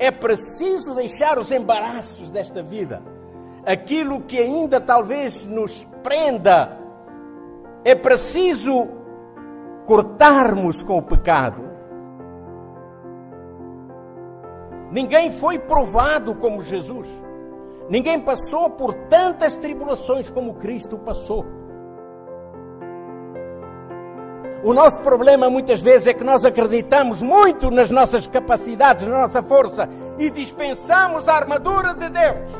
É preciso deixar os embaraços desta vida, aquilo que ainda talvez nos prenda. É preciso cortarmos com o pecado. Ninguém foi provado como Jesus. Ninguém passou por tantas tribulações como Cristo passou. O nosso problema muitas vezes é que nós acreditamos muito nas nossas capacidades, na nossa força e dispensamos a armadura de Deus.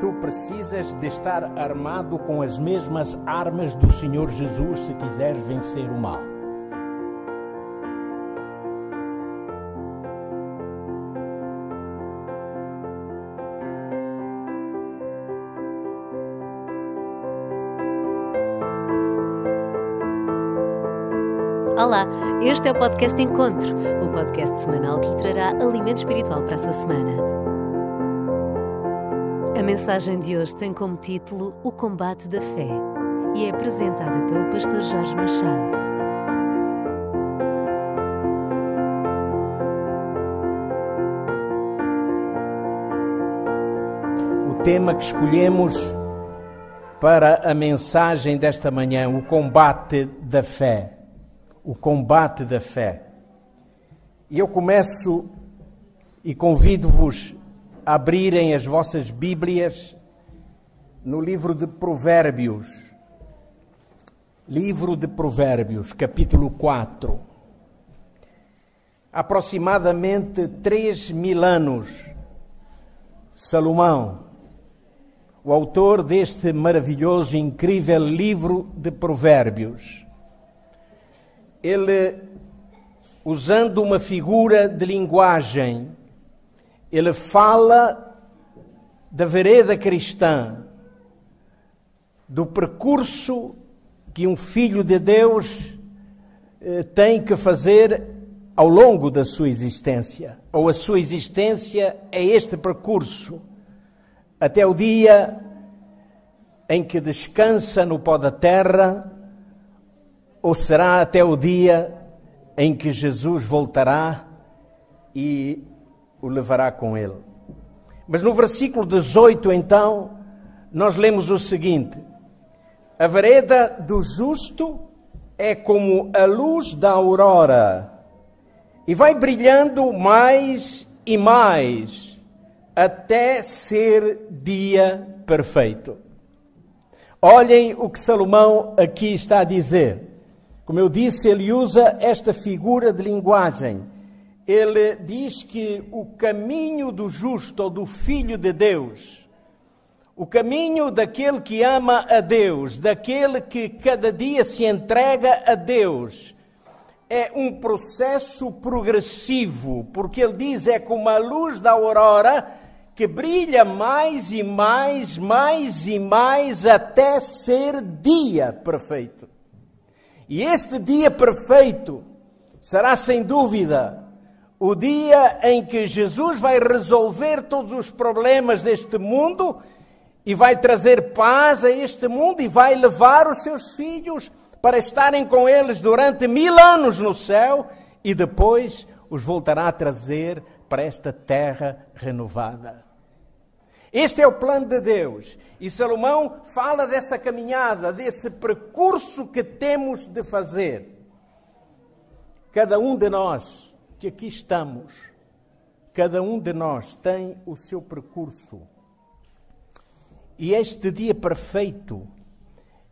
Tu precisas de estar armado com as mesmas armas do Senhor Jesus se quiseres vencer o mal. Olá, este é o podcast Encontro, o podcast semanal que lhe trará alimento espiritual para a sua semana. A mensagem de hoje tem como título O Combate da Fé e é apresentada pelo pastor Jorge Machado. O tema que escolhemos para a mensagem desta manhã, o combate da fé o combate da fé. E eu começo e convido-vos a abrirem as vossas Bíblias no livro de Provérbios. Livro de Provérbios, capítulo 4. Aproximadamente três mil anos, Salomão, o autor deste maravilhoso incrível livro de Provérbios, ele, usando uma figura de linguagem, ele fala da vereda cristã, do percurso que um filho de Deus eh, tem que fazer ao longo da sua existência. Ou a sua existência é este percurso, até o dia em que descansa no pó da terra ou será até o dia em que Jesus voltará e o levará com ele? Mas no versículo 18, então, nós lemos o seguinte: A vereda do justo é como a luz da aurora e vai brilhando mais e mais até ser dia perfeito. Olhem o que Salomão aqui está a dizer. Como eu disse, ele usa esta figura de linguagem. Ele diz que o caminho do justo ou do filho de Deus, o caminho daquele que ama a Deus, daquele que cada dia se entrega a Deus, é um processo progressivo, porque ele diz é como a luz da aurora que brilha mais e mais, mais e mais até ser dia perfeito. E este dia perfeito será sem dúvida o dia em que Jesus vai resolver todos os problemas deste mundo e vai trazer paz a este mundo e vai levar os seus filhos para estarem com eles durante mil anos no céu e depois os voltará a trazer para esta terra renovada. Este é o plano de Deus. E Salomão fala dessa caminhada, desse percurso que temos de fazer. Cada um de nós que aqui estamos, cada um de nós tem o seu percurso. E este dia perfeito,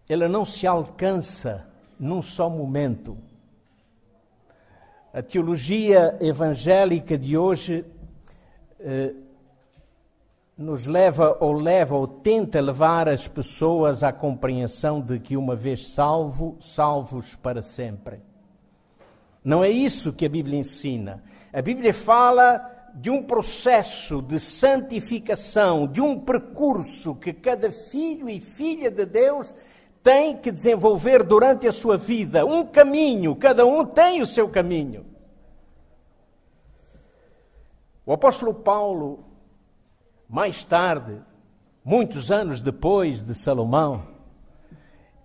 ele não se alcança num só momento. A teologia evangélica de hoje eh, nos leva ou leva ou tenta levar as pessoas à compreensão de que uma vez salvo, salvos para sempre. Não é isso que a Bíblia ensina. A Bíblia fala de um processo de santificação, de um percurso que cada filho e filha de Deus tem que desenvolver durante a sua vida. Um caminho, cada um tem o seu caminho. O apóstolo Paulo mais tarde, muitos anos depois de Salomão,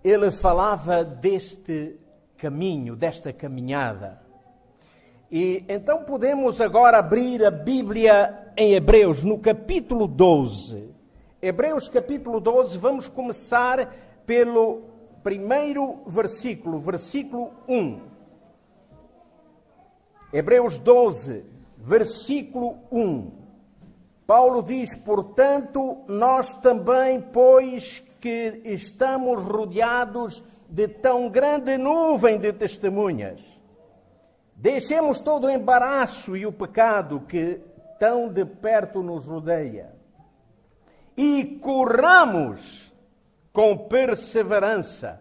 ele falava deste caminho, desta caminhada. E então podemos agora abrir a Bíblia em Hebreus, no capítulo 12. Hebreus, capítulo 12, vamos começar pelo primeiro versículo, versículo 1. Hebreus 12, versículo 1. Paulo diz: Portanto, nós também, pois que estamos rodeados de tão grande nuvem de testemunhas, Deixemos todo o embaraço e o pecado que tão de perto nos rodeia e corramos com perseverança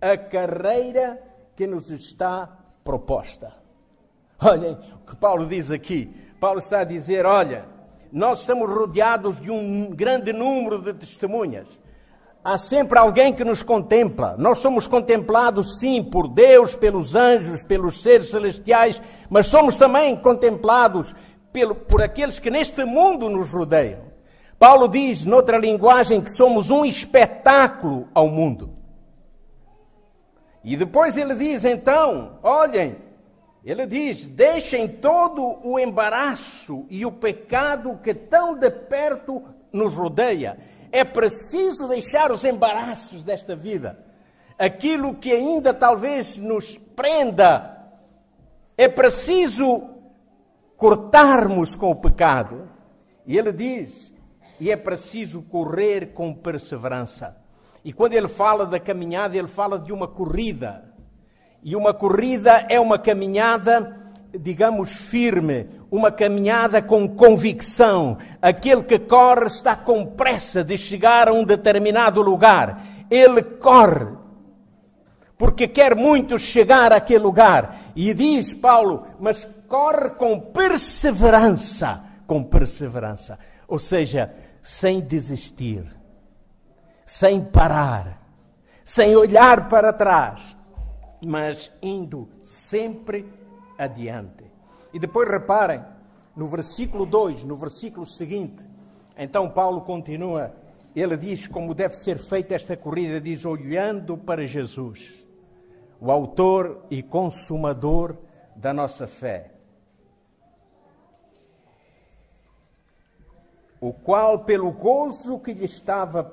a carreira que nos está proposta. Olhem o que Paulo diz aqui. Paulo está a dizer: olha, nós estamos rodeados de um grande número de testemunhas. Há sempre alguém que nos contempla. Nós somos contemplados, sim, por Deus, pelos anjos, pelos seres celestiais, mas somos também contemplados pelo, por aqueles que neste mundo nos rodeiam. Paulo diz, noutra linguagem, que somos um espetáculo ao mundo. E depois ele diz, então, olhem, ele diz: deixem todo o embaraço e o pecado que tão de perto nos rodeia é preciso deixar os embaraços desta vida, aquilo que ainda talvez nos prenda. É preciso cortarmos com o pecado. E ele diz: e é preciso correr com perseverança. E quando ele fala da caminhada, ele fala de uma corrida. E uma corrida é uma caminhada digamos, firme, uma caminhada com convicção. Aquele que corre está com pressa de chegar a um determinado lugar. Ele corre, porque quer muito chegar àquele lugar. E diz Paulo, mas corre com perseverança. Com perseverança. Ou seja, sem desistir, sem parar, sem olhar para trás, mas indo sempre adiante. E depois reparem, no versículo 2, no versículo seguinte, então Paulo continua, ele diz como deve ser feita esta corrida, diz olhando para Jesus, o autor e consumador da nossa fé. O qual, pelo gozo que lhe estava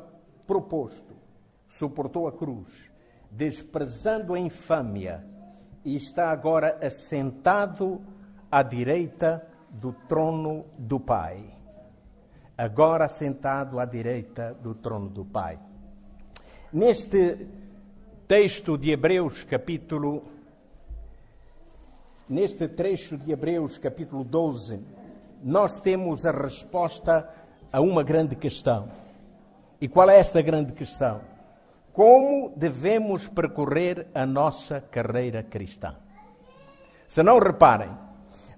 proposto, suportou a cruz, desprezando a infâmia e está agora assentado à direita do trono do Pai. Agora assentado à direita do trono do Pai. Neste texto de Hebreus, capítulo. Neste trecho de Hebreus, capítulo 12, nós temos a resposta a uma grande questão. E qual é esta grande questão? Como devemos percorrer a nossa carreira cristã. Se não reparem,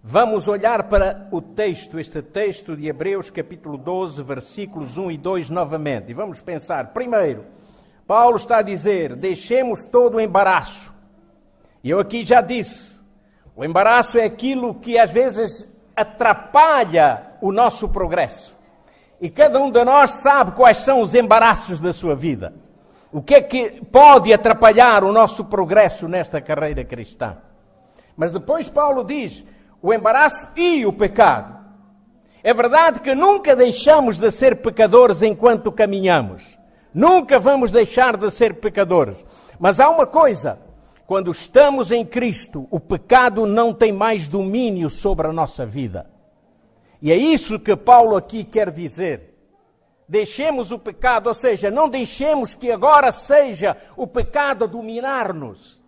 vamos olhar para o texto, este texto de Hebreus, capítulo 12, versículos 1 e 2 novamente, e vamos pensar. Primeiro, Paulo está a dizer: deixemos todo o embaraço. E eu aqui já disse: o embaraço é aquilo que às vezes atrapalha o nosso progresso. E cada um de nós sabe quais são os embaraços da sua vida. O que é que pode atrapalhar o nosso progresso nesta carreira cristã? Mas depois Paulo diz o embaraço e o pecado. É verdade que nunca deixamos de ser pecadores enquanto caminhamos. Nunca vamos deixar de ser pecadores. Mas há uma coisa: quando estamos em Cristo, o pecado não tem mais domínio sobre a nossa vida. E é isso que Paulo aqui quer dizer deixemos o pecado, ou seja, não deixemos que agora seja o pecado a dominar-nos.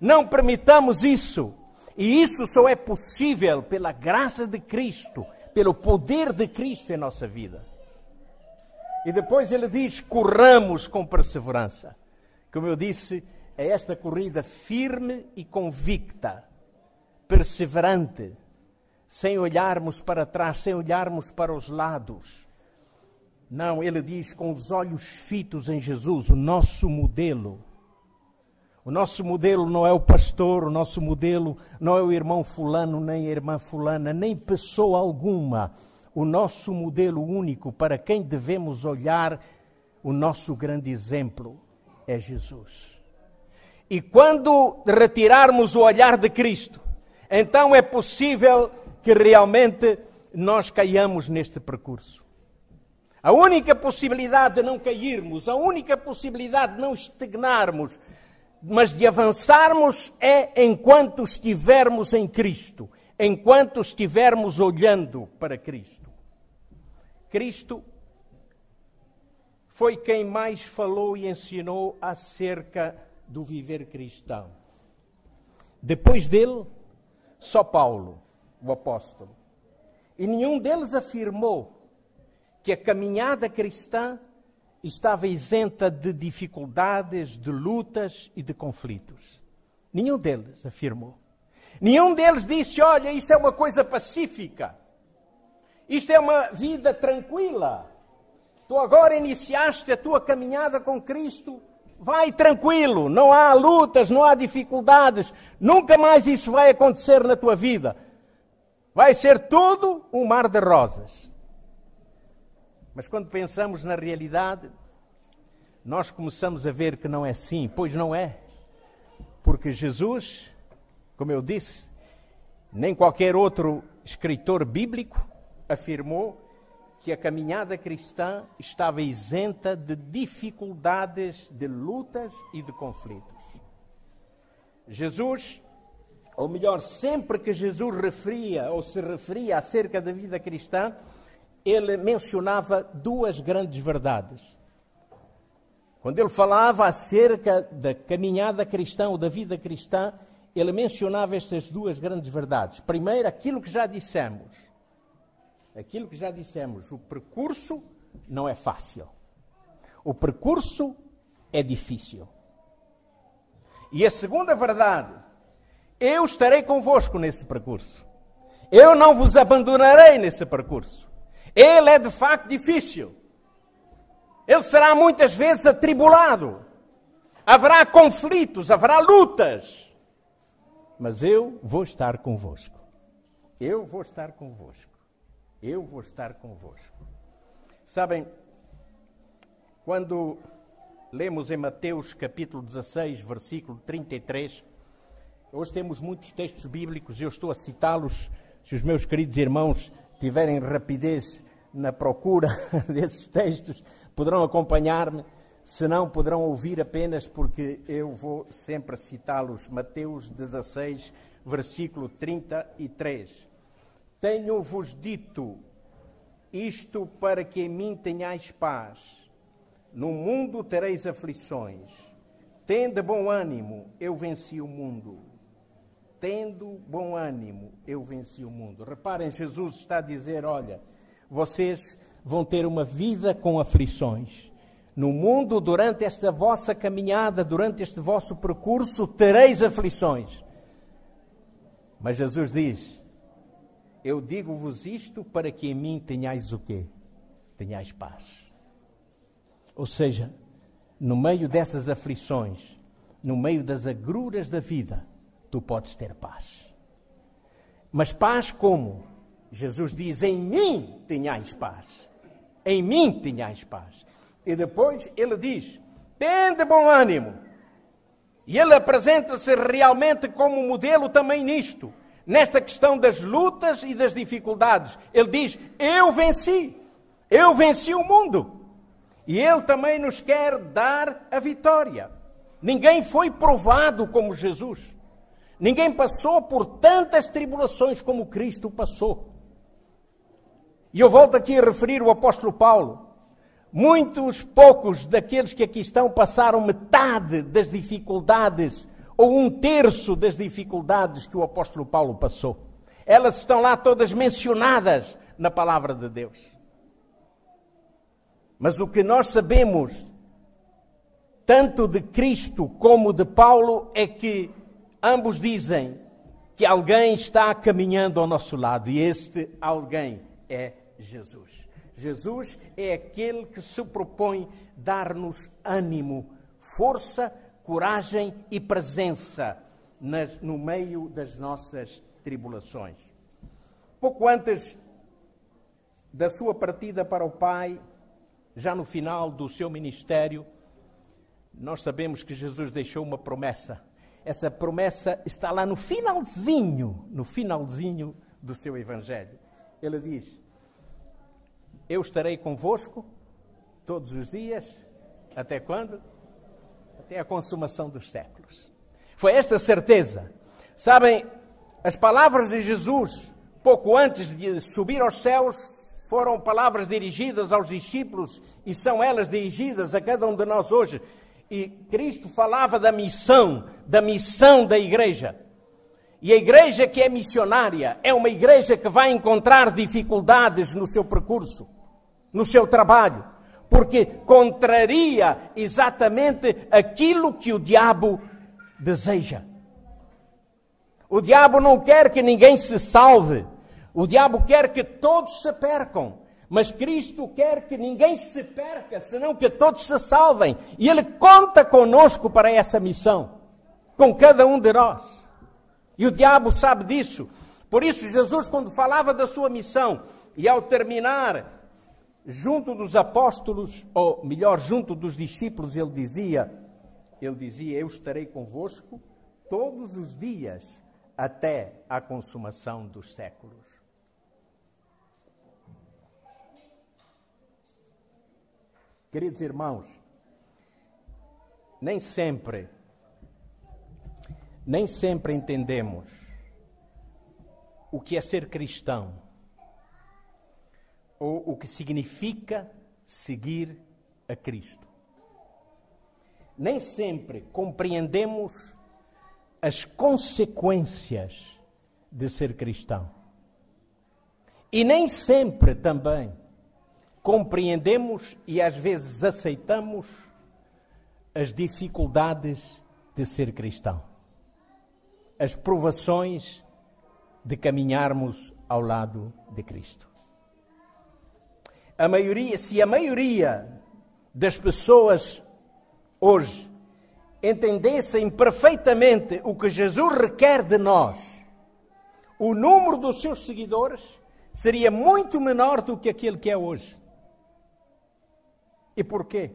Não permitamos isso. E isso só é possível pela graça de Cristo, pelo poder de Cristo em nossa vida. E depois ele diz: corramos com perseverança. Como eu disse, é esta corrida firme e convicta, perseverante, sem olharmos para trás, sem olharmos para os lados não, ele diz com os olhos fitos em Jesus, o nosso modelo. O nosso modelo não é o pastor, o nosso modelo não é o irmão fulano, nem a irmã fulana, nem pessoa alguma. O nosso modelo único para quem devemos olhar, o nosso grande exemplo é Jesus. E quando retirarmos o olhar de Cristo, então é possível que realmente nós caiamos neste percurso. A única possibilidade de não cairmos, a única possibilidade de não estagnarmos, mas de avançarmos é enquanto estivermos em Cristo, enquanto estivermos olhando para Cristo. Cristo foi quem mais falou e ensinou acerca do viver cristão. Depois dele, só Paulo, o apóstolo. E nenhum deles afirmou que a caminhada cristã estava isenta de dificuldades, de lutas e de conflitos. Nenhum deles afirmou. Nenhum deles disse: Olha, isto é uma coisa pacífica. Isto é uma vida tranquila. Tu agora iniciaste a tua caminhada com Cristo. Vai tranquilo, não há lutas, não há dificuldades. Nunca mais isso vai acontecer na tua vida. Vai ser tudo um mar de rosas. Mas quando pensamos na realidade, nós começamos a ver que não é assim, pois não é. Porque Jesus, como eu disse, nem qualquer outro escritor bíblico afirmou que a caminhada cristã estava isenta de dificuldades, de lutas e de conflitos. Jesus, ou melhor, sempre que Jesus referia ou se referia acerca da vida cristã, ele mencionava duas grandes verdades. Quando ele falava acerca da caminhada cristã ou da vida cristã, ele mencionava estas duas grandes verdades. Primeiro, aquilo que já dissemos. Aquilo que já dissemos, o percurso não é fácil. O percurso é difícil. E a segunda verdade, eu estarei convosco nesse percurso. Eu não vos abandonarei nesse percurso. Ele é de facto difícil. Ele será muitas vezes atribulado. Haverá conflitos, haverá lutas. Mas eu vou estar convosco. Eu vou estar convosco. Eu vou estar convosco. Sabem, quando lemos em Mateus capítulo 16, versículo 33, hoje temos muitos textos bíblicos, eu estou a citá-los, se os meus queridos irmãos tiverem rapidez na procura desses textos, poderão acompanhar-me, se não, poderão ouvir apenas porque eu vou sempre citá-los. Mateus 16, versículo 33. Tenho-vos dito isto para que em mim tenhais paz. No mundo tereis aflições. Tende bom ânimo, eu venci o mundo. Tendo bom ânimo, eu venci o mundo. Reparem, Jesus está a dizer: olha, vocês vão ter uma vida com aflições. No mundo, durante esta vossa caminhada, durante este vosso percurso, tereis aflições. Mas Jesus diz: Eu digo-vos isto para que em mim tenhais o quê? Tenhais paz. Ou seja, no meio dessas aflições, no meio das agruras da vida, tu podes ter paz. Mas paz como? Jesus diz: Em mim tenhais paz em mim tenhais paz. E depois ele diz: tende bom ânimo. E ele apresenta-se realmente como modelo também nisto, nesta questão das lutas e das dificuldades. Ele diz: Eu venci, eu venci o mundo. E ele também nos quer dar a vitória. Ninguém foi provado como Jesus. Ninguém passou por tantas tribulações como Cristo passou. E eu volto aqui a referir o apóstolo Paulo. Muitos poucos daqueles que aqui estão passaram metade das dificuldades, ou um terço das dificuldades que o apóstolo Paulo passou. Elas estão lá todas mencionadas na palavra de Deus. Mas o que nós sabemos, tanto de Cristo como de Paulo, é que ambos dizem que alguém está caminhando ao nosso lado, e este alguém é Jesus. Jesus é aquele que se propõe dar-nos ânimo, força, coragem e presença nas, no meio das nossas tribulações. Pouco antes da sua partida para o Pai, já no final do seu ministério, nós sabemos que Jesus deixou uma promessa. essa promessa está lá no finalzinho, no finalzinho do seu evangelho. Ele diz: Eu estarei convosco todos os dias, até quando? Até a consumação dos séculos. Foi esta certeza. Sabem, as palavras de Jesus, pouco antes de subir aos céus, foram palavras dirigidas aos discípulos e são elas dirigidas a cada um de nós hoje. E Cristo falava da missão, da missão da igreja. E a igreja que é missionária é uma igreja que vai encontrar dificuldades no seu percurso, no seu trabalho, porque contraria exatamente aquilo que o diabo deseja. O diabo não quer que ninguém se salve. O diabo quer que todos se percam. Mas Cristo quer que ninguém se perca, senão que todos se salvem. E Ele conta conosco para essa missão, com cada um de nós. E o diabo sabe disso. Por isso, Jesus, quando falava da sua missão, e ao terminar, junto dos apóstolos, ou melhor, junto dos discípulos, ele dizia: Ele dizia, Eu estarei convosco todos os dias até a consumação dos séculos. Queridos irmãos, nem sempre, nem sempre entendemos o que é ser cristão ou o que significa seguir a Cristo. Nem sempre compreendemos as consequências de ser cristão. E nem sempre também compreendemos e às vezes aceitamos as dificuldades de ser cristão, as provações de caminharmos ao lado de Cristo. A maioria, se a maioria das pessoas hoje entendessem perfeitamente o que Jesus requer de nós, o número dos seus seguidores seria muito menor do que aquele que é hoje. E porquê?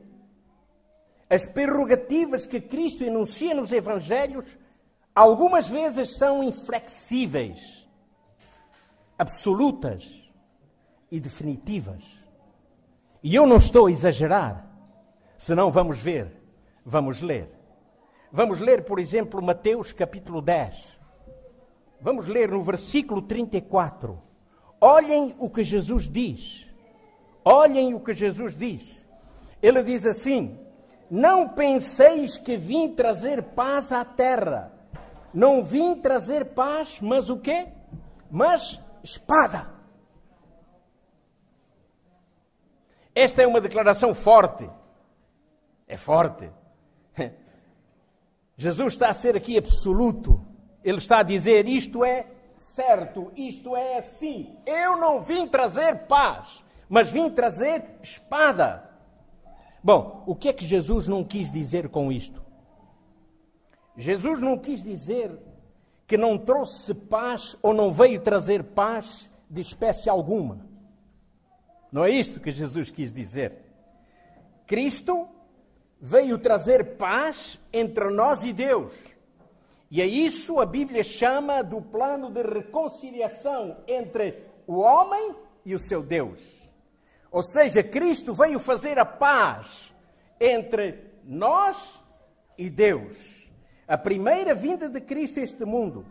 As prerrogativas que Cristo enuncia nos Evangelhos algumas vezes são inflexíveis, absolutas e definitivas. E eu não estou a exagerar, senão vamos ver, vamos ler. Vamos ler, por exemplo, Mateus capítulo 10. Vamos ler no versículo 34. Olhem o que Jesus diz. Olhem o que Jesus diz. Ele diz assim: Não penseis que vim trazer paz à terra. Não vim trazer paz, mas o quê? Mas espada. Esta é uma declaração forte. É forte. Jesus está a ser aqui absoluto. Ele está a dizer: isto é certo, isto é assim. Eu não vim trazer paz, mas vim trazer espada. Bom, o que é que Jesus não quis dizer com isto? Jesus não quis dizer que não trouxe paz ou não veio trazer paz de espécie alguma. Não é isto que Jesus quis dizer. Cristo veio trazer paz entre nós e Deus. E é isso a Bíblia chama do plano de reconciliação entre o homem e o seu Deus. Ou seja, Cristo veio fazer a paz entre nós e Deus. A primeira vinda de Cristo a este mundo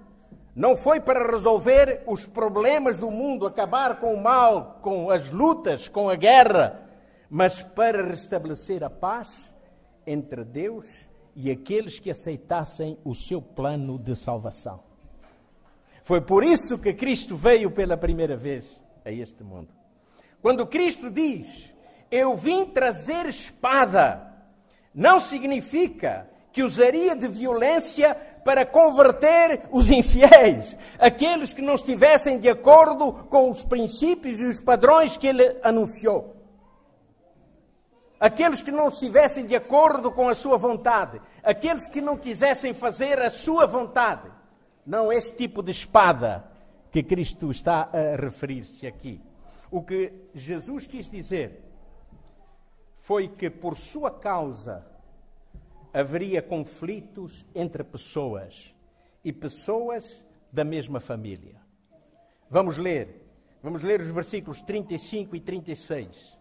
não foi para resolver os problemas do mundo, acabar com o mal, com as lutas, com a guerra, mas para restabelecer a paz entre Deus e aqueles que aceitassem o seu plano de salvação. Foi por isso que Cristo veio pela primeira vez a este mundo. Quando Cristo diz, eu vim trazer espada, não significa que usaria de violência para converter os infiéis, aqueles que não estivessem de acordo com os princípios e os padrões que ele anunciou. Aqueles que não estivessem de acordo com a sua vontade, aqueles que não quisessem fazer a sua vontade. Não esse tipo de espada que Cristo está a referir-se aqui. O que Jesus quis dizer foi que por sua causa haveria conflitos entre pessoas e pessoas da mesma família. Vamos ler. Vamos ler os versículos 35 e 36.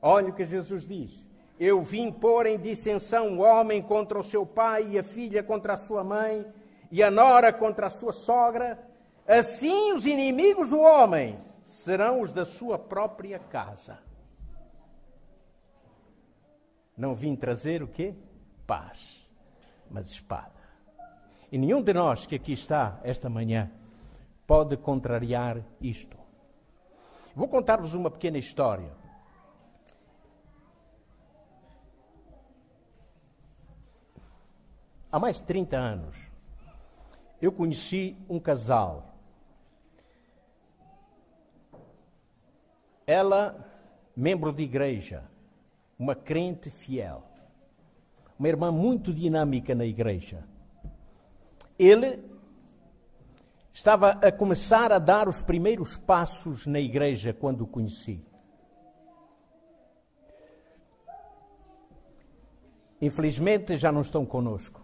Olha o que Jesus diz. Eu vim pôr em dissensão o homem contra o seu pai e a filha contra a sua mãe e a nora contra a sua sogra. Assim os inimigos do homem serão os da sua própria casa. Não vim trazer o quê? Paz, mas espada. E nenhum de nós que aqui está esta manhã pode contrariar isto. Vou contar-vos uma pequena história. Há mais de 30 anos, eu conheci um casal. Ela, membro de igreja, uma crente fiel, uma irmã muito dinâmica na igreja. Ele estava a começar a dar os primeiros passos na igreja quando o conheci. Infelizmente já não estão conosco.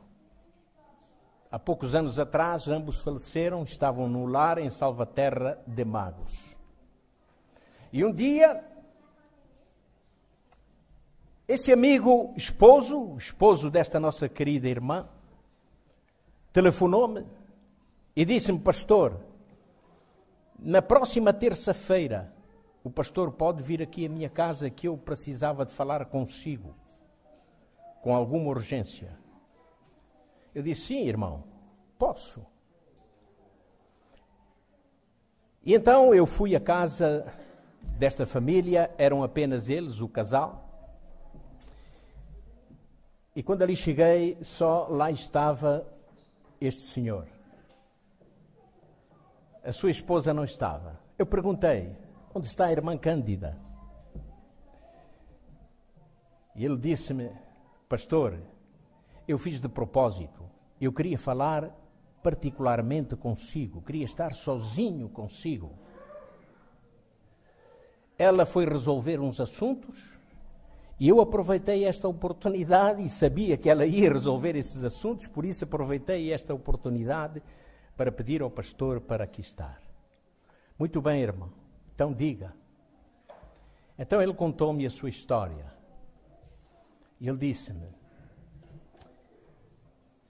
Há poucos anos atrás, ambos faleceram, estavam no lar em Salvaterra de Magos. E um dia, esse amigo esposo, esposo desta nossa querida irmã, telefonou-me e disse-me, pastor, na próxima terça-feira, o pastor pode vir aqui à minha casa que eu precisava de falar consigo, com alguma urgência. Eu disse, sim, irmão, posso. E então eu fui à casa desta família, eram apenas eles, o casal. E quando ali cheguei, só lá estava este senhor. A sua esposa não estava. Eu perguntei: onde está a irmã Cândida? E ele disse-me: Pastor, eu fiz de propósito. Eu queria falar particularmente consigo, queria estar sozinho consigo. Ela foi resolver uns assuntos e eu aproveitei esta oportunidade e sabia que ela ia resolver esses assuntos, por isso aproveitei esta oportunidade para pedir ao pastor para aqui estar. Muito bem, irmão. Então diga. Então ele contou-me a sua história. E ele disse-me: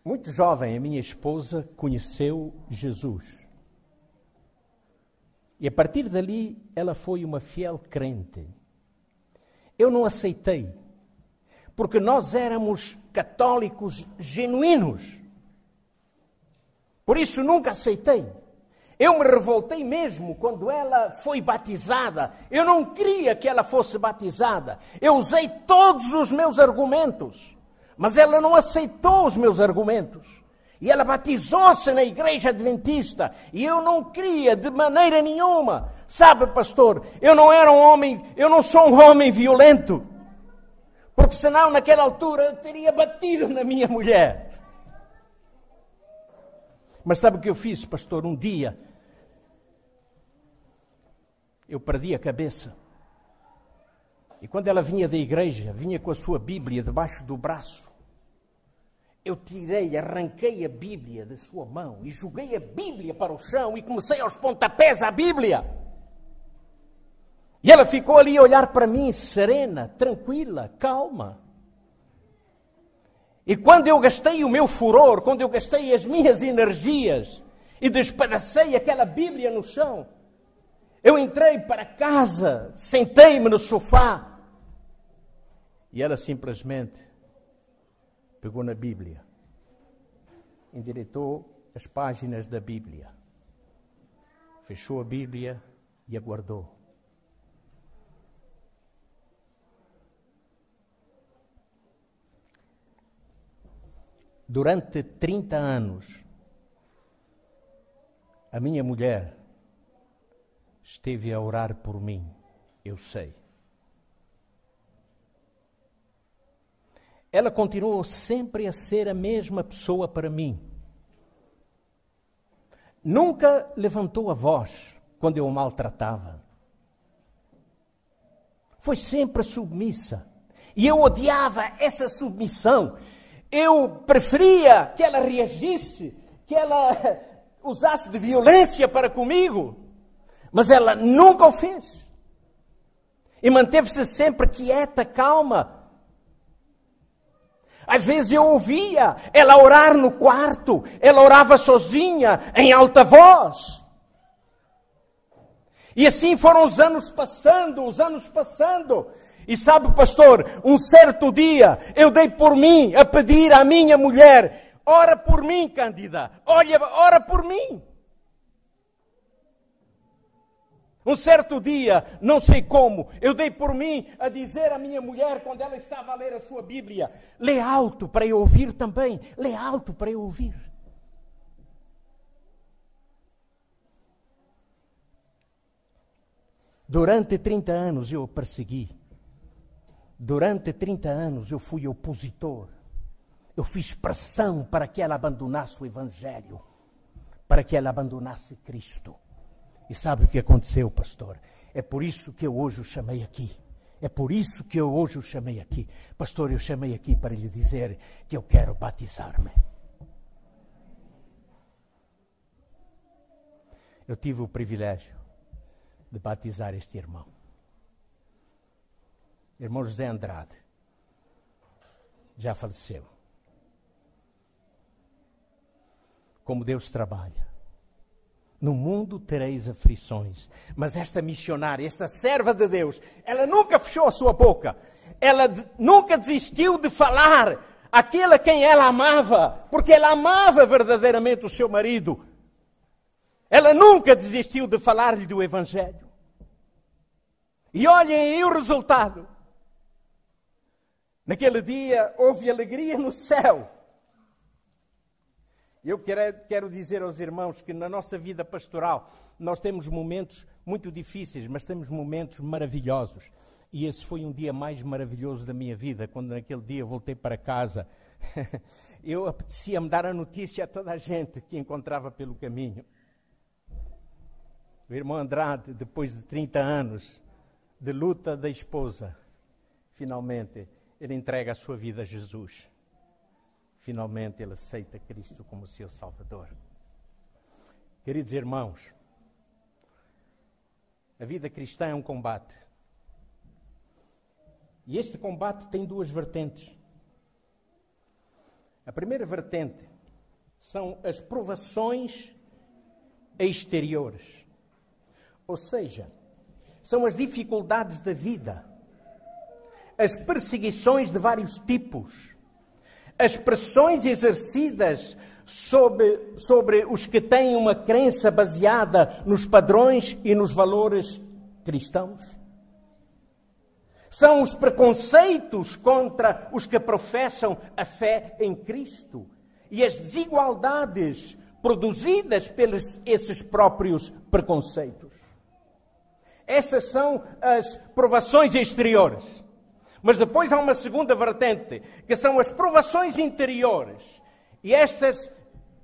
Muito jovem, a minha esposa conheceu Jesus. E a partir dali, ela foi uma fiel crente. Eu não aceitei, porque nós éramos católicos genuínos. Por isso nunca aceitei. Eu me revoltei mesmo quando ela foi batizada. Eu não queria que ela fosse batizada. Eu usei todos os meus argumentos, mas ela não aceitou os meus argumentos. E ela batizou-se na igreja adventista. E eu não queria de maneira nenhuma. Sabe, pastor, eu não era um homem, eu não sou um homem violento. Porque senão, naquela altura, eu teria batido na minha mulher. Mas sabe o que eu fiz, pastor? Um dia, eu perdi a cabeça. E quando ela vinha da igreja, vinha com a sua Bíblia debaixo do braço eu tirei, arranquei a Bíblia da sua mão e joguei a Bíblia para o chão e comecei aos pontapés a Bíblia. E ela ficou ali a olhar para mim, serena, tranquila, calma. E quando eu gastei o meu furor, quando eu gastei as minhas energias e despadacei aquela Bíblia no chão, eu entrei para casa, sentei-me no sofá e ela simplesmente pegou na Bíblia, endireitou as páginas da Bíblia, fechou a Bíblia e aguardou. Durante 30 anos, a minha mulher esteve a orar por mim, eu sei. Ela continuou sempre a ser a mesma pessoa para mim. Nunca levantou a voz quando eu o maltratava. Foi sempre submissa. E eu odiava essa submissão. Eu preferia que ela reagisse, que ela usasse de violência para comigo, mas ela nunca o fez. E manteve-se sempre quieta, calma. Às vezes eu ouvia ela orar no quarto, ela orava sozinha, em alta voz. E assim foram os anos passando, os anos passando. E sabe, pastor, um certo dia eu dei por mim a pedir à minha mulher: ora por mim, Cândida, olha, ora por mim. Um certo dia, não sei como, eu dei por mim a dizer à minha mulher, quando ela estava a ler a sua Bíblia: lê alto para eu ouvir também, lê alto para eu ouvir. Durante 30 anos eu persegui. Durante 30 anos eu fui opositor. Eu fiz pressão para que ela abandonasse o Evangelho, para que ela abandonasse Cristo. E sabe o que aconteceu, pastor? É por isso que eu hoje o chamei aqui. É por isso que eu hoje o chamei aqui. Pastor, eu chamei aqui para lhe dizer que eu quero batizar-me. Eu tive o privilégio de batizar este irmão. Irmão José Andrade. Já faleceu. Como Deus trabalha. No mundo tereis aflições. Mas esta missionária, esta serva de Deus, ela nunca fechou a sua boca. Ela nunca desistiu de falar aquele a quem ela amava, porque ela amava verdadeiramente o seu marido. Ela nunca desistiu de falar-lhe do Evangelho. E olhem aí o resultado. Naquele dia houve alegria no céu. Eu quero, dizer aos irmãos que na nossa vida pastoral nós temos momentos muito difíceis, mas temos momentos maravilhosos. E esse foi um dia mais maravilhoso da minha vida, quando naquele dia voltei para casa. eu apetecia-me dar a notícia a toda a gente que encontrava pelo caminho. O irmão Andrade, depois de 30 anos de luta da esposa, finalmente ele entrega a sua vida a Jesus finalmente ele aceita Cristo como seu Salvador. Queridos irmãos, a vida cristã é um combate. E este combate tem duas vertentes. A primeira vertente são as provações exteriores. Ou seja, são as dificuldades da vida, as perseguições de vários tipos as pressões exercidas sobre, sobre os que têm uma crença baseada nos padrões e nos valores cristãos. São os preconceitos contra os que professam a fé em Cristo e as desigualdades produzidas pelos esses próprios preconceitos. Essas são as provações exteriores. Mas depois há uma segunda vertente, que são as provações interiores. E estas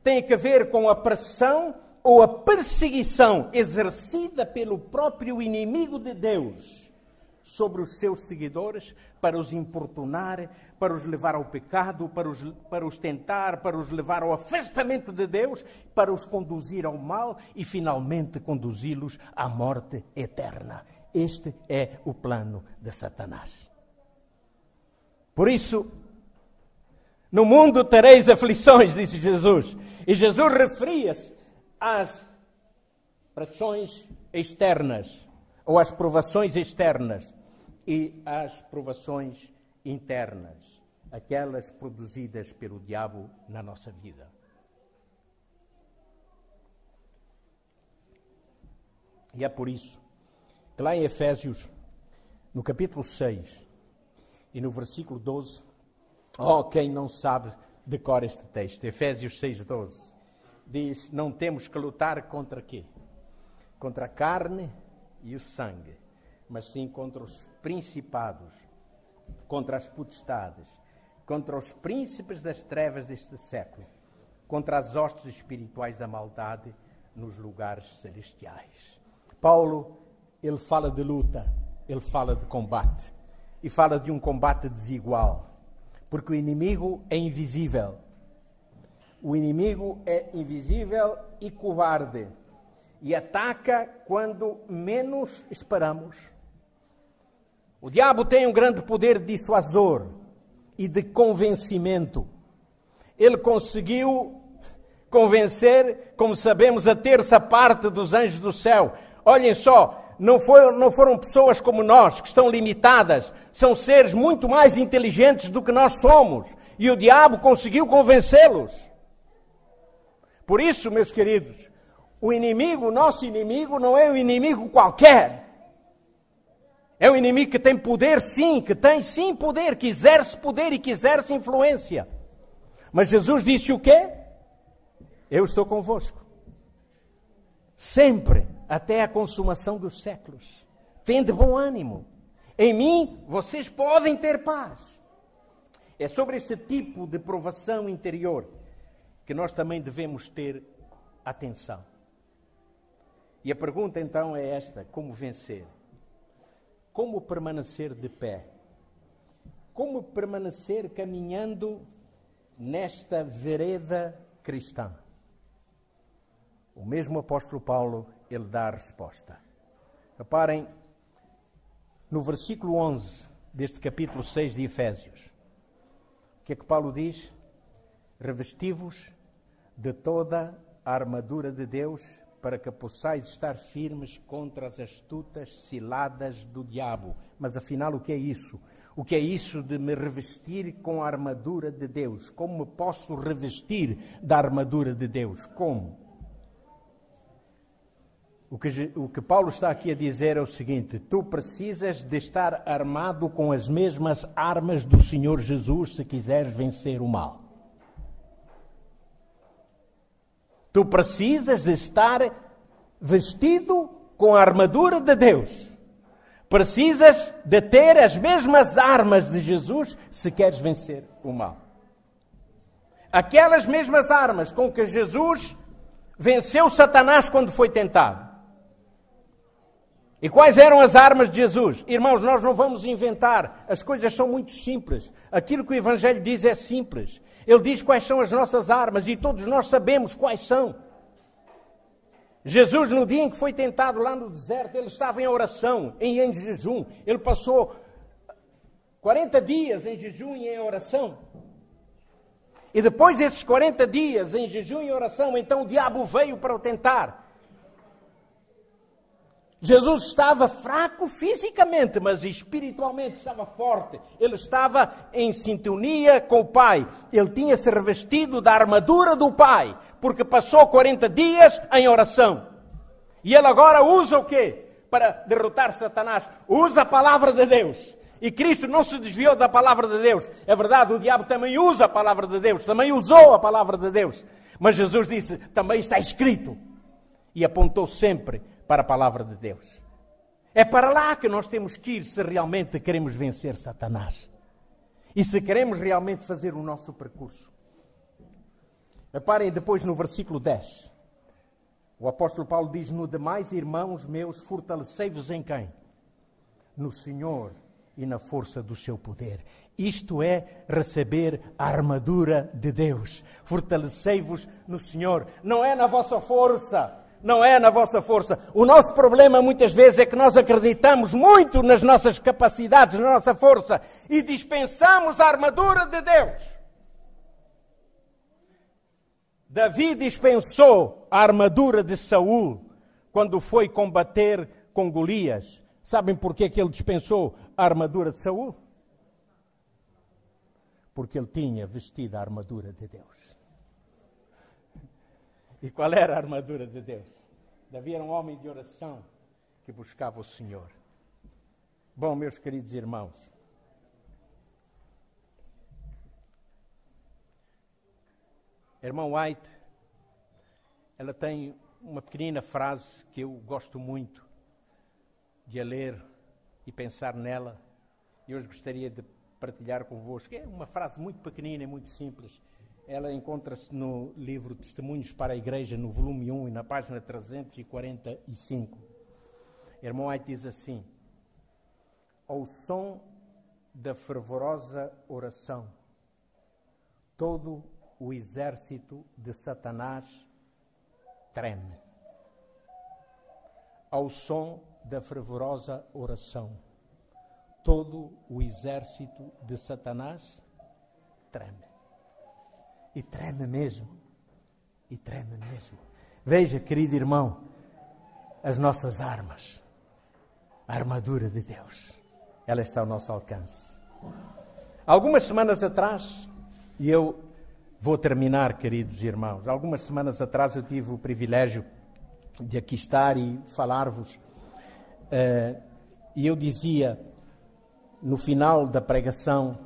têm a ver com a pressão ou a perseguição exercida pelo próprio inimigo de Deus sobre os seus seguidores para os importunar, para os levar ao pecado, para os, para os tentar, para os levar ao afastamento de Deus, para os conduzir ao mal e finalmente conduzi-los à morte eterna. Este é o plano de Satanás. Por isso, no mundo tereis aflições, disse Jesus. E Jesus referia-se às pressões externas, ou às provações externas, e às provações internas, aquelas produzidas pelo diabo na nossa vida. E é por isso que lá em Efésios, no capítulo 6, e no versículo 12, oh, quem não sabe, decora este texto. Efésios 6, 12. Diz: Não temos que lutar contra quê? Contra a carne e o sangue, mas sim contra os principados, contra as potestades, contra os príncipes das trevas deste século, contra as hostes espirituais da maldade nos lugares celestiais. Paulo, ele fala de luta, ele fala de combate e fala de um combate desigual. Porque o inimigo é invisível. O inimigo é invisível e covarde e ataca quando menos esperamos. O diabo tem um grande poder dissuasor e de convencimento. Ele conseguiu convencer, como sabemos, a terça parte dos anjos do céu. Olhem só, não foram, não foram pessoas como nós, que estão limitadas, são seres muito mais inteligentes do que nós somos. E o diabo conseguiu convencê-los. Por isso, meus queridos, o inimigo, o nosso inimigo, não é um inimigo qualquer. É um inimigo que tem poder, sim, que tem sim poder, que exerce poder e que exerce influência. Mas Jesus disse o quê? Eu estou convosco. Sempre, até a consumação dos séculos. Tende bom ânimo. Em mim, vocês podem ter paz. É sobre este tipo de provação interior que nós também devemos ter atenção. E a pergunta então é esta: como vencer? Como permanecer de pé? Como permanecer caminhando nesta vereda cristã? O mesmo apóstolo Paulo, ele dá a resposta. Reparem, no versículo 11 deste capítulo 6 de Efésios, o que é que Paulo diz? Revestivos de toda a armadura de Deus para que possais estar firmes contra as astutas ciladas do diabo. Mas afinal, o que é isso? O que é isso de me revestir com a armadura de Deus? Como me posso revestir da armadura de Deus? Como? O que, o que Paulo está aqui a dizer é o seguinte: tu precisas de estar armado com as mesmas armas do Senhor Jesus se quiseres vencer o mal. Tu precisas de estar vestido com a armadura de Deus. Precisas de ter as mesmas armas de Jesus se queres vencer o mal. Aquelas mesmas armas com que Jesus venceu Satanás quando foi tentado. E quais eram as armas de Jesus? Irmãos, nós não vamos inventar, as coisas são muito simples. Aquilo que o Evangelho diz é simples. Ele diz quais são as nossas armas e todos nós sabemos quais são. Jesus, no dia em que foi tentado lá no deserto, ele estava em oração, em, jejum. Ele passou 40 dias em jejum e em oração. E depois desses 40 dias em jejum e oração, então o diabo veio para o tentar. Jesus estava fraco fisicamente, mas espiritualmente estava forte. Ele estava em sintonia com o Pai. Ele tinha se revestido da armadura do Pai, porque passou 40 dias em oração. E ele agora usa o quê? Para derrotar Satanás. Usa a palavra de Deus. E Cristo não se desviou da palavra de Deus. É verdade, o diabo também usa a palavra de Deus, também usou a palavra de Deus. Mas Jesus disse: também está escrito. E apontou sempre para a palavra de Deus. É para lá que nós temos que ir se realmente queremos vencer Satanás. E se queremos realmente fazer o nosso percurso. Reparem depois no versículo 10. O apóstolo Paulo diz: No demais, irmãos meus, fortalecei-vos em quem? No Senhor e na força do seu poder. Isto é receber a armadura de Deus. Fortalecei-vos no Senhor. Não é na vossa força não é na vossa força. O nosso problema muitas vezes é que nós acreditamos muito nas nossas capacidades, na nossa força e dispensamos a armadura de Deus. Davi dispensou a armadura de Saul quando foi combater com Golias. Sabem por que ele dispensou a armadura de Saul? Porque ele tinha vestido a armadura de Deus. E qual era a armadura de Deus? Davi era um homem de oração que buscava o Senhor. Bom, meus queridos irmãos, a irmã White, ela tem uma pequenina frase que eu gosto muito de a ler e pensar nela, e hoje gostaria de partilhar convosco. É uma frase muito pequenina e muito simples ela encontra-se no livro Testemunhos para a Igreja, no volume 1 e na página 345. Irmão White diz assim: Ao som da fervorosa oração todo o exército de Satanás treme ao som da fervorosa oração. Todo o exército de Satanás treme. E treme mesmo. E treme mesmo. Veja, querido irmão, as nossas armas. A armadura de Deus. Ela está ao nosso alcance. Algumas semanas atrás, e eu vou terminar, queridos irmãos, algumas semanas atrás eu tive o privilégio de aqui estar e falar-vos. Uh, e eu dizia, no final da pregação,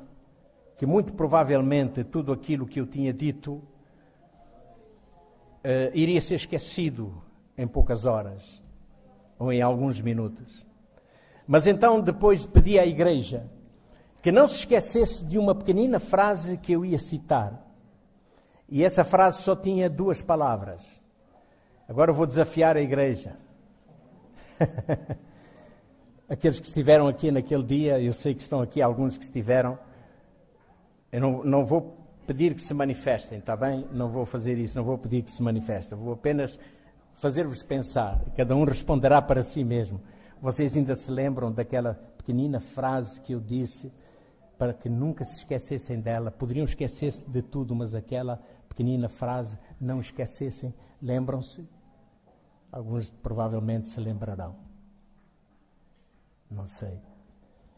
que muito provavelmente tudo aquilo que eu tinha dito uh, iria ser esquecido em poucas horas ou em alguns minutos. Mas então depois pedi à igreja que não se esquecesse de uma pequenina frase que eu ia citar. E essa frase só tinha duas palavras. Agora vou desafiar a igreja. Aqueles que estiveram aqui naquele dia, eu sei que estão aqui alguns que estiveram. Eu não, não vou pedir que se manifestem, está bem? Não vou fazer isso, não vou pedir que se manifestem. Vou apenas fazer-vos pensar. Cada um responderá para si mesmo. Vocês ainda se lembram daquela pequenina frase que eu disse para que nunca se esquecessem dela. Poderiam esquecer-se de tudo, mas aquela pequenina frase, não esquecessem, lembram-se? Alguns provavelmente se lembrarão. Não sei.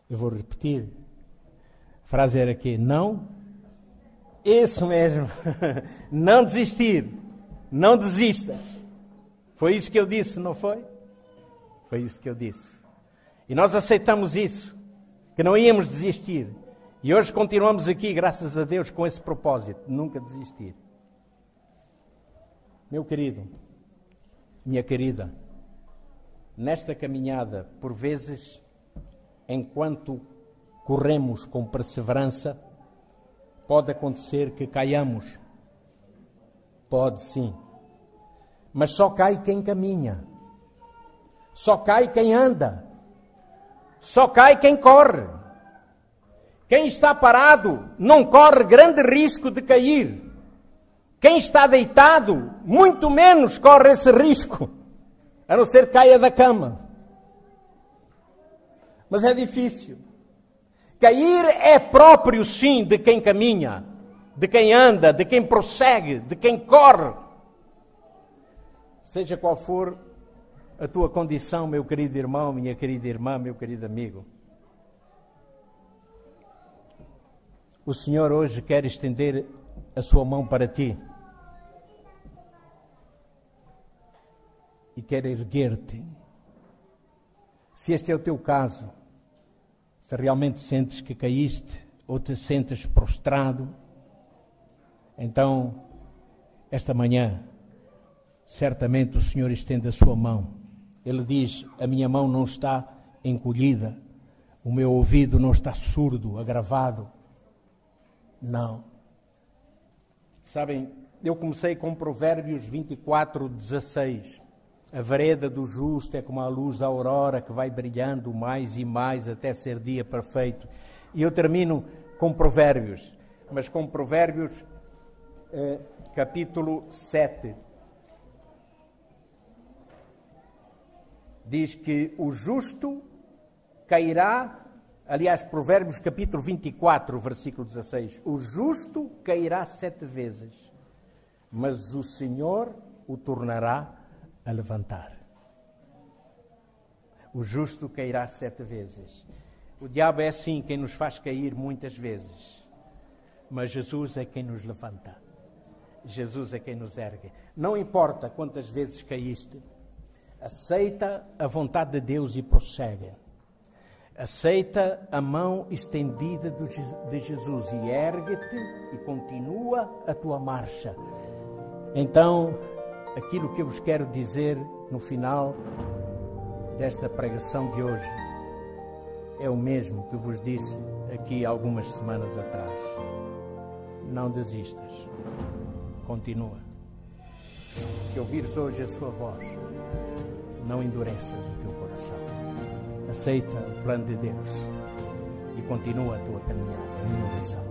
Eu vou repetir. Frase era que não. Isso mesmo. não desistir. Não desista. Foi isso que eu disse, não foi? Foi isso que eu disse. E nós aceitamos isso, que não íamos desistir. E hoje continuamos aqui, graças a Deus, com esse propósito, nunca desistir. Meu querido, minha querida, nesta caminhada, por vezes, enquanto corremos com perseverança, pode acontecer que caiamos. Pode sim. Mas só cai quem caminha. Só cai quem anda. Só cai quem corre. Quem está parado não corre grande risco de cair. Quem está deitado, muito menos corre esse risco, a não ser caia da cama. Mas é difícil. Cair é próprio, sim, de quem caminha, de quem anda, de quem prossegue, de quem corre. Seja qual for a tua condição, meu querido irmão, minha querida irmã, meu querido amigo. o Senhor hoje quer estender a sua mão para ti e quer erguer-te. Se este é o teu caso, se realmente sentes que caíste ou te sentes prostrado, então, esta manhã, certamente o Senhor estende a sua mão. Ele diz: A minha mão não está encolhida, o meu ouvido não está surdo, agravado não. Sabem, eu comecei com Provérbios 24, 16. A vereda do justo é como a luz da aurora que vai brilhando mais e mais até ser dia perfeito. E eu termino com Provérbios, mas com Provérbios eh, capítulo 7. Diz que o justo cairá Aliás, Provérbios capítulo 24, versículo 16: O justo cairá sete vezes, mas o Senhor o tornará a levantar. O justo cairá sete vezes. O diabo é assim quem nos faz cair muitas vezes, mas Jesus é quem nos levanta. Jesus é quem nos ergue. Não importa quantas vezes caíste, aceita a vontade de Deus e prossegue. Aceita a mão estendida de Jesus e ergue-te e continua a tua marcha. Então, aquilo que eu vos quero dizer no final desta pregação de hoje é o mesmo que vos disse aqui algumas semanas atrás. Não desistas. Continua. Se ouvires hoje a sua voz, não endureças o teu coração aceita o plano de Deus e continua a tua caminhada. Minha oração.